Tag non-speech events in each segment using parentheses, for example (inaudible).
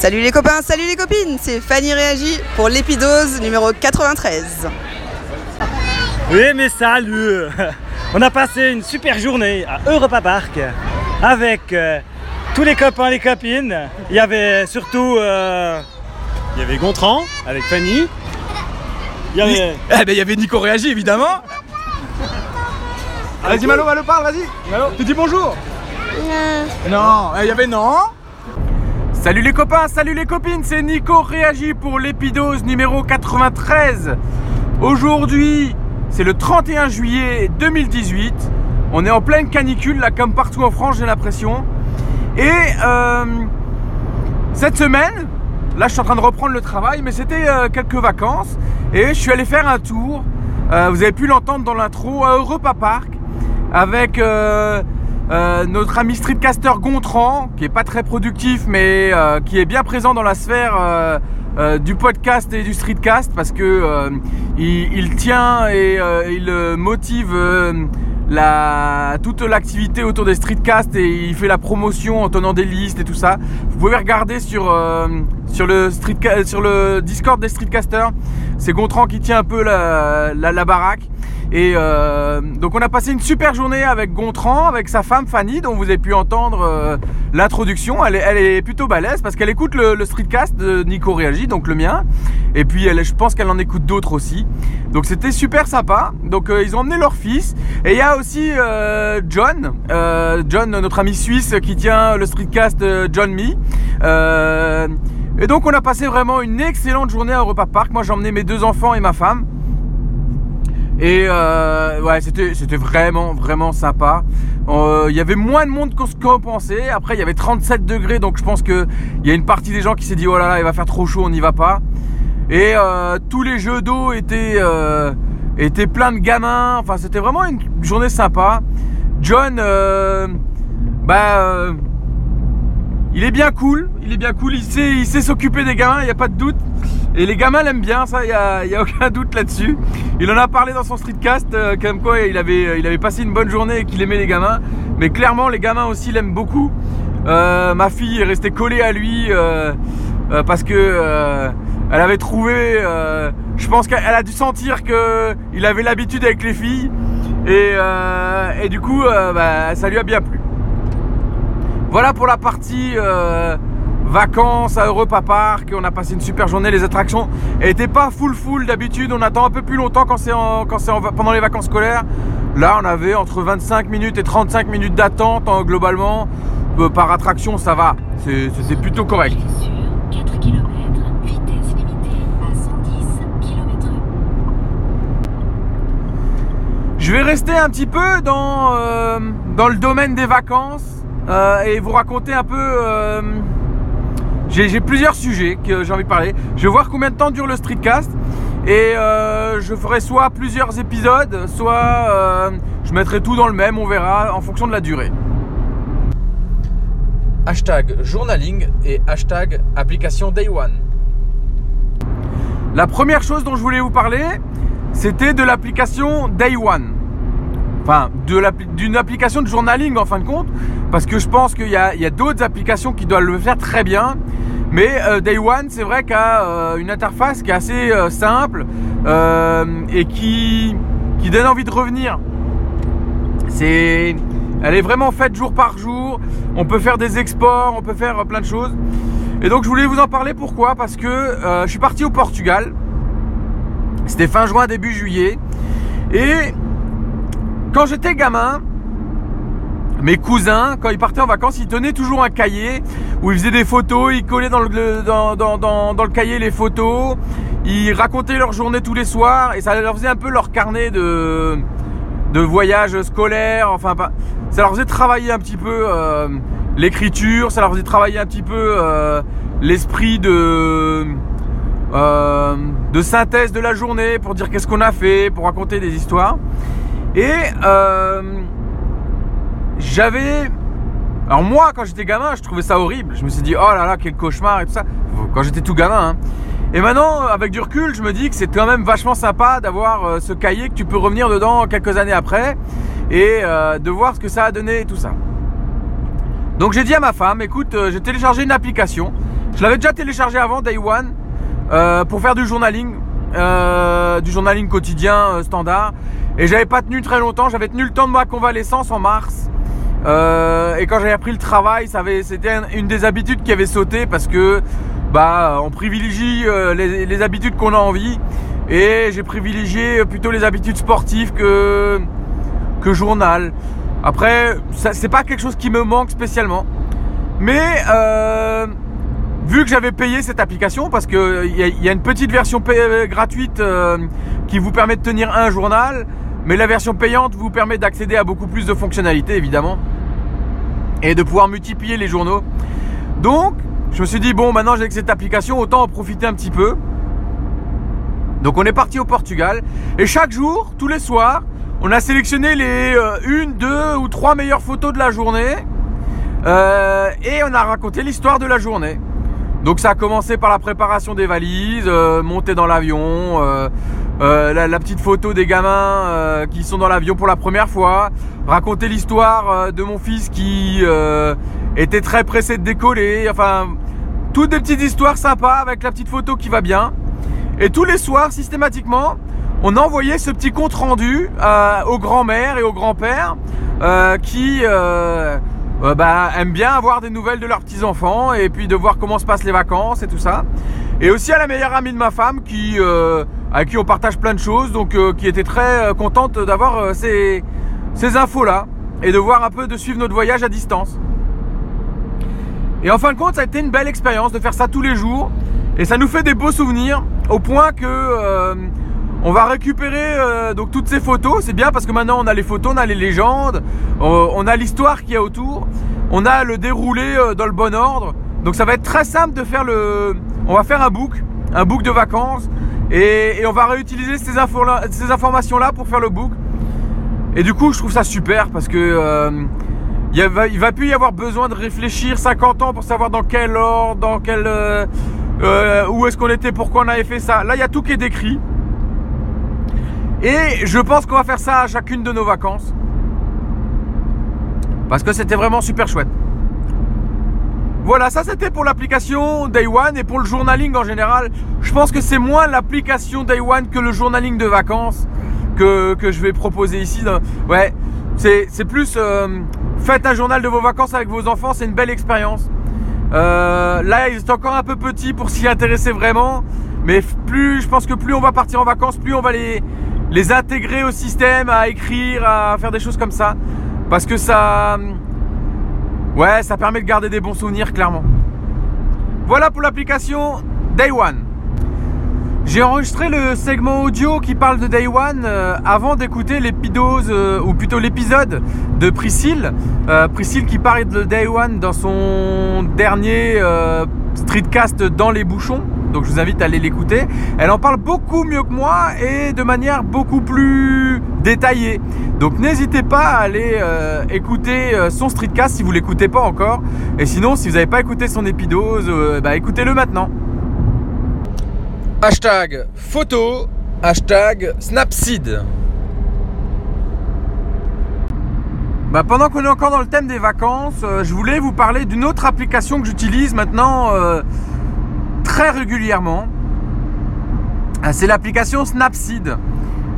Salut les copains, salut les copines, c'est Fanny Réagi pour l'épidose numéro 93. Oui mais salut. (laughs) On a passé une super journée à Europa Park avec euh, tous les copains et les copines. Il y avait surtout... euh, il y avait Gontran avec Fanny. Il y avait... Eh ben il y avait Nico Réagi évidemment. Vas-y Malo, Malo parle, vas-y. Malo, tu dis bonjour. Non. Non, Eh, il y avait non Salut les copains, salut les copines, c'est Nico Réagi pour l'épidose numéro 93 Aujourd'hui, c'est le 31 juillet 2018 On est en pleine canicule là comme partout en France j'ai l'impression. Et euh, cette semaine, là je suis en train de reprendre le travail mais c'était euh, quelques vacances. Et je suis allé faire un tour. Euh, Vous avez pu l'entendre dans l'intro à Europa Park avec euh, notre ami streetcaster Gontran, qui est pas très productif, mais euh, qui est bien présent dans la sphère euh, euh, du podcast et du streetcast, parce que euh, il, il tient et il motive la, toute l'activité autour des streetcasts et il fait la promotion en tenant des listes et tout ça. Vous pouvez regarder sur sur le streetca- sur le Discord des streetcasters. C'est Gontran qui tient un peu la, baraque. Et euh, donc on a passé une super journée avec Gontran, avec sa femme Fanny, dont vous avez pu entendre euh, l'introduction. Elle est, plutôt balèze parce qu'elle écoute le, streetcast de Nico Réagi, donc le mien. Et puis je pense qu'elle en écoute d'autres aussi. Donc c'était super sympa. Donc euh, ils ont emmené leur fils. Et il y a aussi euh, John, euh, John, notre ami suisse qui tient le streetcast euh, John Me. Et donc on a passé vraiment une excellente journée à Europa Park. Moi j'ai emmené mes deux enfants et ma femme. Et euh, ouais, c'était vraiment vraiment sympa. Euh, Il y avait moins de monde qu'on se- pensait. Après, il y avait 37 degrés, donc je pense que il y a une partie des gens qui s'est dit oh là là, il va faire trop chaud, on n'y va pas. Et euh, tous les jeux d'eau étaient étaient pleins de gamins. Enfin, c'était vraiment une journée sympa. John, bah il est bien cool, il est bien cool, il sait, il sait s'occuper des gamins, il n'y a pas de doute. Et les gamins l'aiment bien, ça, il n'y a, y a aucun (laughs) doute là-dessus. Il en a parlé dans son streetcast, euh, comme quoi il avait, il avait passé une bonne journée et qu'il aimait les gamins. Mais clairement, les gamins aussi l'aiment beaucoup. Euh, ma fille est restée collée à lui euh, euh, parce que euh, elle avait trouvé, euh, je pense qu'elle elle a dû sentir que il avait l'habitude avec les filles et, euh, et du coup, euh, bah, ça lui a bien plu. Voilà pour la partie euh, vacances à Europa Park. On a passé une super journée. Les attractions n'étaient pas full full d'habitude. On attend un peu plus longtemps quand c'est pendant les vacances scolaires. Là, on avait entre 25 minutes et 35 minutes d'attente hein, globalement. Euh, par attraction, ça va. C'est plutôt correct. Sur 4 km, vitesse limitée à 110 km Je vais rester un petit peu dans, euh, dans le domaine des vacances euh, et vous raconter un peu. euh, j'ai plusieurs sujets que j'ai envie de parler. Je vais voir combien de temps dure le streetcast et euh, je ferai soit plusieurs épisodes, soit je mettrai tout dans le même, on verra en fonction de la durée. Hashtag journaling et hashtag application day one. La première chose dont je voulais vous parler, c'était de l'application Day One. D'une application de journaling en fin de compte, parce que je pense qu'il y a, d'autres applications qui doivent le faire très bien. Mais euh, Day One, c'est vrai qu'a euh, une interface qui est assez euh, simple et qui, qui donne envie de revenir. C'est, elle est vraiment faite jour par jour. On peut faire des exports, on peut faire plein de choses. Et donc je voulais vous en parler pourquoi? Parce que je suis parti au Portugal. C'était fin juin, début juillet. Et quand j'étais gamin, mes cousins, quand ils partaient en vacances, ils tenaient toujours un cahier où ils faisaient des photos, ils collaient dans le, dans, dans, dans, le cahier les photos, ils racontaient leur journée tous les soirs et ça leur faisait un peu leur carnet de, de voyage scolaire, enfin ça leur faisait travailler un petit peu euh, l'écriture, ça leur faisait travailler un petit peu euh, l'esprit de euh, de synthèse de la journée pour dire qu'est-ce qu'on a fait, pour raconter des histoires. Et euh, j'avais alors moi quand j'étais gamin, je trouvais ça horrible. Je me suis dit oh là là quel cauchemar et tout ça quand j'étais tout gamin. hein. Et maintenant, avec du recul, je me dis que c'est quand même vachement sympa d'avoir euh, ce cahier que tu peux revenir dedans quelques années après et euh, de voir ce que ça a donné et tout ça. Donc j'ai dit à ma femme, écoute, j'ai téléchargé une application Je l'avais déjà téléchargé avant, Day One, pour faire du journaling, euh, du journaling quotidien euh, standard. Et j'avais pas tenu très longtemps, j'avais tenu le temps de ma convalescence en mars. Euh, et quand j'avais appris le travail, c'était un- une des habitudes qui avait sauté parce que bah on privilégie les, les habitudes qu'on a envie. Et j'ai privilégié plutôt les habitudes sportives que que journal. Après, c'est pas quelque chose qui me manque spécialement. Mais vu que j'avais payé cette application, parce que il y, y a une petite version euh, gratuite euh, qui vous permet de tenir un journal, mais la version payante vous permet d'accéder à beaucoup plus de fonctionnalités évidemment et de pouvoir multiplier les journaux. Donc, je me suis dit bon, maintenant j'ai cette application, autant en profiter un petit peu. Donc on est parti au Portugal et chaque jour, tous les soirs, on a sélectionné les euh, une, deux ou trois meilleures photos de la journée euh, et on a raconté l'histoire de la journée. Donc ça a commencé par la préparation des valises, euh, monter dans l'avion, euh, euh, la, petite photo des gamins qui sont dans l'avion pour la première fois, raconter l'histoire de mon fils qui était très pressé de décoller, enfin toutes des petites histoires sympas avec la petite photo qui va bien. Et tous les soirs, systématiquement, on envoyait ce petit compte rendu aux grands-mères et aux grands-pères qui euh, bah, aiment bien avoir des nouvelles de leurs petits-enfants et puis de voir comment se passent les vacances et tout ça. Et aussi à la meilleure amie de ma femme qui, euh, avec qui on partage plein de choses, donc euh, qui était très contente d'avoir ces, ces infos-là et de voir un peu de suivre notre voyage à distance. Et en fin de compte, ça a été une belle expérience de faire ça tous les jours. Et ça nous fait des beaux souvenirs au point que on va récupérer euh, donc toutes ces photos. C'est bien parce que maintenant on a les photos, on a les légendes, on a l'histoire qu'il y a autour, on a le déroulé euh, dans le bon ordre. Donc ça va être très simple de faire le. On va faire un book, un book de vacances, et, on va réutiliser ces, informations-là pour faire le book. Et du coup, je trouve ça super parce que euh, il, va, il va plus y avoir besoin de réfléchir 50 ans pour savoir dans quel ordre, dans quel où est-ce qu'on était, pourquoi on avait fait ça. Là, il y a tout qui est décrit. Et je pense qu'on va faire ça à chacune de nos vacances. Parce que c'était vraiment super chouette. Voilà, ça c'était pour l'application Day One et pour le journaling en général. Je pense que c'est moins l'application Day One que le journaling de vacances que, je vais proposer ici. Ouais, c'est plus euh, faites un journal de vos vacances avec vos enfants, c'est une belle expérience. Euh, là, ils sont encore un peu petits pour s'y intéresser vraiment, mais plus, je pense que plus on va partir en vacances, plus on va les les intégrer au système, à écrire, à faire des choses comme ça, parce que ça, ouais, ça permet de garder des bons souvenirs clairement. Voilà pour l'application Day One. J'ai enregistré le segment audio qui parle de Day One euh, avant d'écouter l'épidose, euh, ou plutôt l'épisode de Priscille. Euh, Priscille qui parle de Day One dans son dernier streetcast dans les bouchons. Donc je vous invite à aller l'écouter. Elle en parle beaucoup mieux que moi et de manière beaucoup plus détaillée. Donc n'hésitez pas à aller euh, écouter euh, son streetcast si vous l'écoutez pas encore. Et sinon, si vous n'avez pas écouté son épidose, euh, bah, écoutez-le maintenant. Hashtag photo, hashtag Snapseed. Bah, pendant qu'on est encore dans le thème des vacances, je voulais vous parler d'une autre application que j'utilise maintenant très régulièrement. Euh, C'est l'application Snapseed.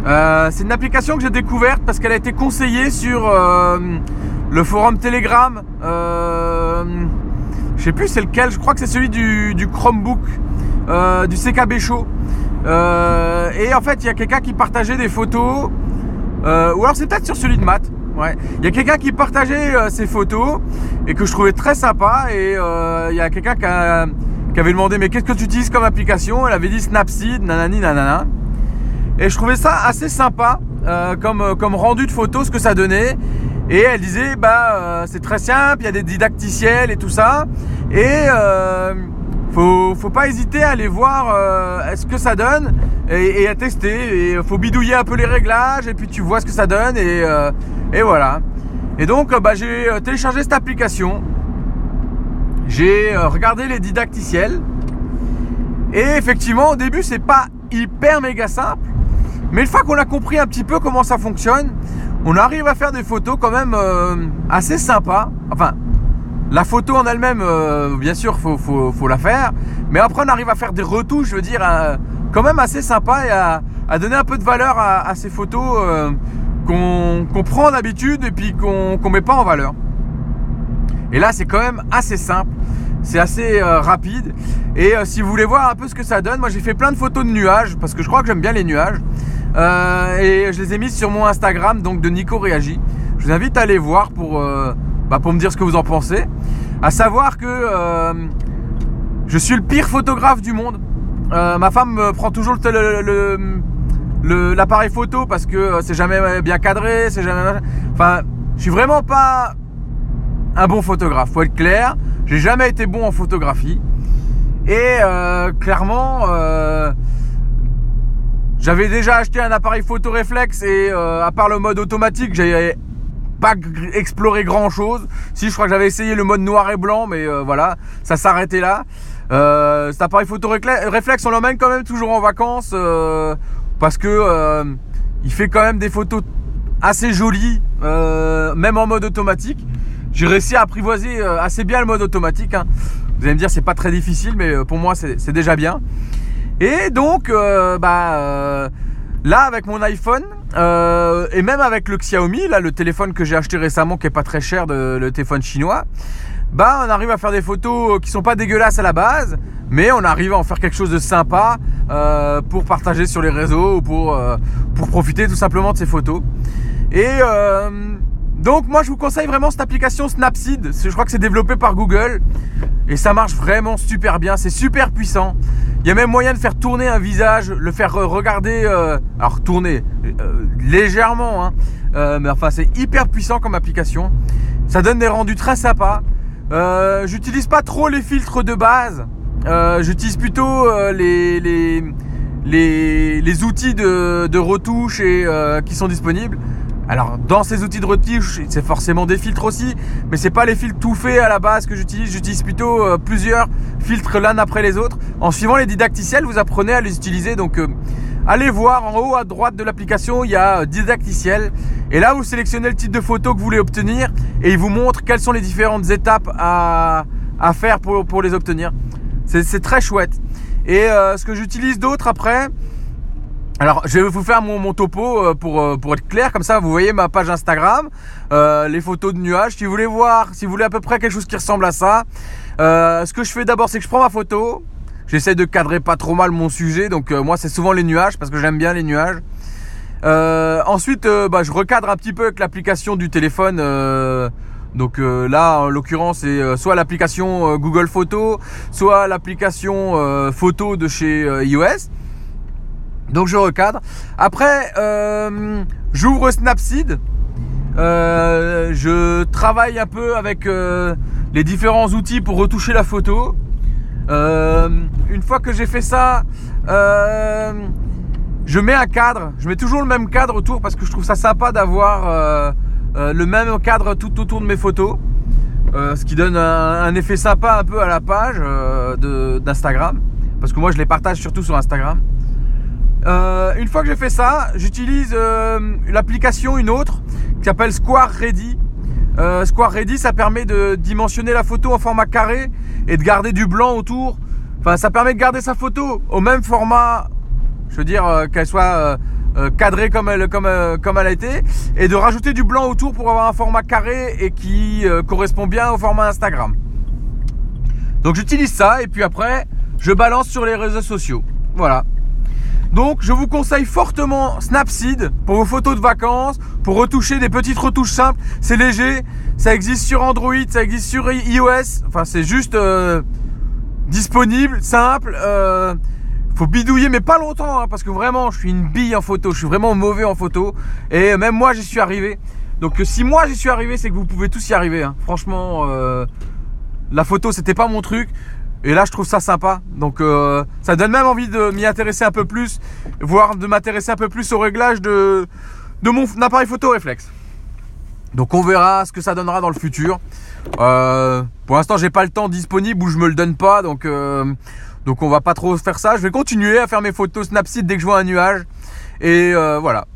Euh, c'est une application que j'ai découverte parce qu'elle a été conseillée sur euh, le forum Telegram. Je sais plus c'est lequel, je crois que c'est celui du, Chromebook, du CKB Show. Et en fait, il y a quelqu'un qui partageait des photos, ou alors c'est peut-être sur celui de Matt. Ouais. Il y a quelqu'un qui partageait ses photos et que je trouvais très sympa. Et il y a quelqu'un qui, a- qui avait demandé mais qu'est-ce que tu utilises comme application? Elle avait dit Snapseed, nanani nanana. Et je trouvais ça assez sympa euh, comme, euh, comme rendu de photos, ce que ça donnait. Et elle disait, bah, euh, c'est très simple, il y a des didacticiels et tout ça. Et euh, faut, faut pas hésiter à aller voir ce que ça donne et, à tester. Et faut bidouiller un peu les réglages et puis tu vois ce que ça donne. Et, et voilà. Et donc, bah, j'ai téléchargé cette application. J'ai euh, regardé les didacticiels. Et effectivement, au début, c'est pas hyper méga simple. Mais une fois qu'on a compris un petit peu comment ça fonctionne, on arrive à faire des photos quand même euh, assez sympas. Enfin, la photo en elle-même, euh, bien sûr, faut, faut, faut, la faire. Mais après, on arrive à faire des retouches, je veux dire, quand même assez sympa et à, donner un peu de valeur à, ces photos qu'on prend d'habitude et puis qu'on qu'on met pas en valeur. Et là, c'est quand même assez simple. C'est assez euh, rapide. Et euh, si vous voulez voir un peu ce que ça donne, moi j'ai fait plein de photos de nuages parce que je crois que j'aime bien les nuages. Euh, et je les ai mises sur mon Instagram, donc de Nico Réagi. Je vous invite à aller voir pour, bah, pour me dire ce que vous en pensez. À savoir que je suis le pire photographe du monde. ma femme me prend toujours l'appareil photo parce que c'est jamais bien cadré, c'est jamais. Enfin, je suis vraiment pas un bon photographe. Faut être clair. J'ai jamais été bon en photographie. Et euh, clairement, euh, j'avais déjà acheté un appareil photo réflexe et euh, à part le mode automatique, j'avais pas exploré grand chose. Si je crois que j'avais essayé le mode noir et blanc, mais voilà, ça s'arrêtait là. cet appareil photo réflexe, on l'emmène quand même toujours en vacances parce que il fait quand même des photos assez jolies, même en mode automatique. J'ai réussi à apprivoiser assez bien le mode automatique. Hein. Vous allez me dire, c'est pas très difficile, mais euh, pour moi, c'est déjà bien. Et donc, euh, bah, euh, là, avec mon iPhone, et même avec le Xiaomi, là, le téléphone que j'ai acheté récemment, qui est pas très cher, de, le téléphone chinois, bah, on arrive à faire des photos qui sont pas dégueulasses à la base, mais on arrive à en faire quelque chose de sympa pour partager sur les réseaux ou pour, pour profiter tout simplement de ces photos. Et donc moi je vous conseille vraiment cette application Snapseed. Je crois que c'est développé par Google. Et ça marche vraiment super bien. C'est super puissant. Il y a même moyen de faire tourner un visage, le faire regarder. Euh, alors tourner euh, légèrement. Hein. mais enfin c'est hyper puissant comme application. Ça donne des rendus très sympas. Euh, J'utilise pas trop les filtres de base. J'utilise plutôt les, outils de, retouche et, qui sont disponibles. Alors dans ces outils de retouche, c'est forcément des filtres aussi, mais c'est pas les filtres tout faits à la base que j'utilise. J'utilise plutôt euh, plusieurs filtres l'un après les autres. En suivant les didacticiels, vous apprenez à les utiliser. Donc euh, allez voir en haut à droite de l'application, il y a euh, didacticiel. Et là, vous sélectionnez le type de photo que vous voulez obtenir et il vous montre quelles sont les différentes étapes à, faire pour, pour les obtenir. C'est très chouette. Et ce que j'utilise d'autre après, alors, je vais vous faire mon, topo euh, pour, euh, pour être clair, comme ça vous voyez ma page Instagram, euh, les photos de nuages. Si vous voulez voir, si vous voulez à peu près quelque chose qui ressemble à ça, ce que je fais d'abord, c'est que je prends ma photo, j'essaie de cadrer pas trop mal mon sujet, donc moi c'est souvent les nuages parce que j'aime bien les nuages. ensuite, bah, je recadre un petit peu avec l'application du téléphone. donc là, en l'occurrence, c'est soit l'application Google Photos, soit l'application photo de chez iOS. Donc je recadre. Après, euh, j'ouvre Snapseed. Euh, je travaille un peu avec euh, les différents outils pour retoucher la photo. une fois que j'ai fait ça, je mets un cadre. Je mets toujours le même cadre autour parce que je trouve ça sympa d'avoir le même cadre tout autour de mes photos. ce qui donne un, effet sympa un peu à la page d'Instagram. Parce que moi je les partage surtout sur Instagram. Euh, une fois que j'ai fait ça, j'utilise euh, l'application, une autre, qui s'appelle Square Ready. Euh, Square Ready, ça permet de dimensionner la photo en format carré et de garder du blanc autour. Enfin, ça permet de garder sa photo au même format, je veux dire, qu'elle soit cadrée comme elle, comme, comme elle a été, et de rajouter du blanc autour pour avoir un format carré et qui correspond bien au format Instagram. Donc j'utilise ça et puis après, je balance sur les réseaux sociaux. Voilà. Donc je vous conseille fortement Snapseed pour vos photos de vacances, pour retoucher des petites retouches simples. C'est léger, ça existe sur Android, ça existe sur iOS. Enfin c'est juste euh, disponible, simple. Euh, faut bidouiller mais pas longtemps hein, parce que vraiment je suis une bille en photo, je suis vraiment mauvais en photo et même moi j'y suis arrivé. Donc si moi j'y suis arrivé c'est que vous pouvez tous y arriver. Hein. Franchement euh, la photo c'était pas mon truc. Et là, je trouve ça sympa. Donc, euh, ça donne même envie de m'y intéresser un peu plus, voire de m'intéresser un peu plus au réglage de, mon appareil photo réflexe. Donc, on verra ce que ça donnera dans le futur. Euh, pour l'instant, j'ai pas le temps disponible ou je me le donne pas. Donc, euh, donc, on va pas trop faire ça. Je vais continuer à faire mes photos Snapseed dès que je vois un nuage. Et voilà.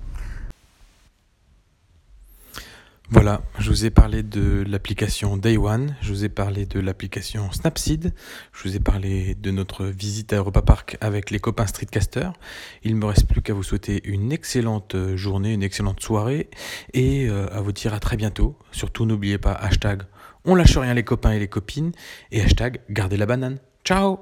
Voilà, je vous ai parlé de l'application Day One, je vous ai parlé de l'application Snapseed, je vous ai parlé de notre visite à Europa Park avec les copains Streetcaster. Il ne me reste plus qu'à vous souhaiter une excellente journée, une excellente soirée et euh, à vous dire à très bientôt. Surtout n'oubliez pas hashtag on lâche rien les copains et les copines et hashtag gardez la banane. Ciao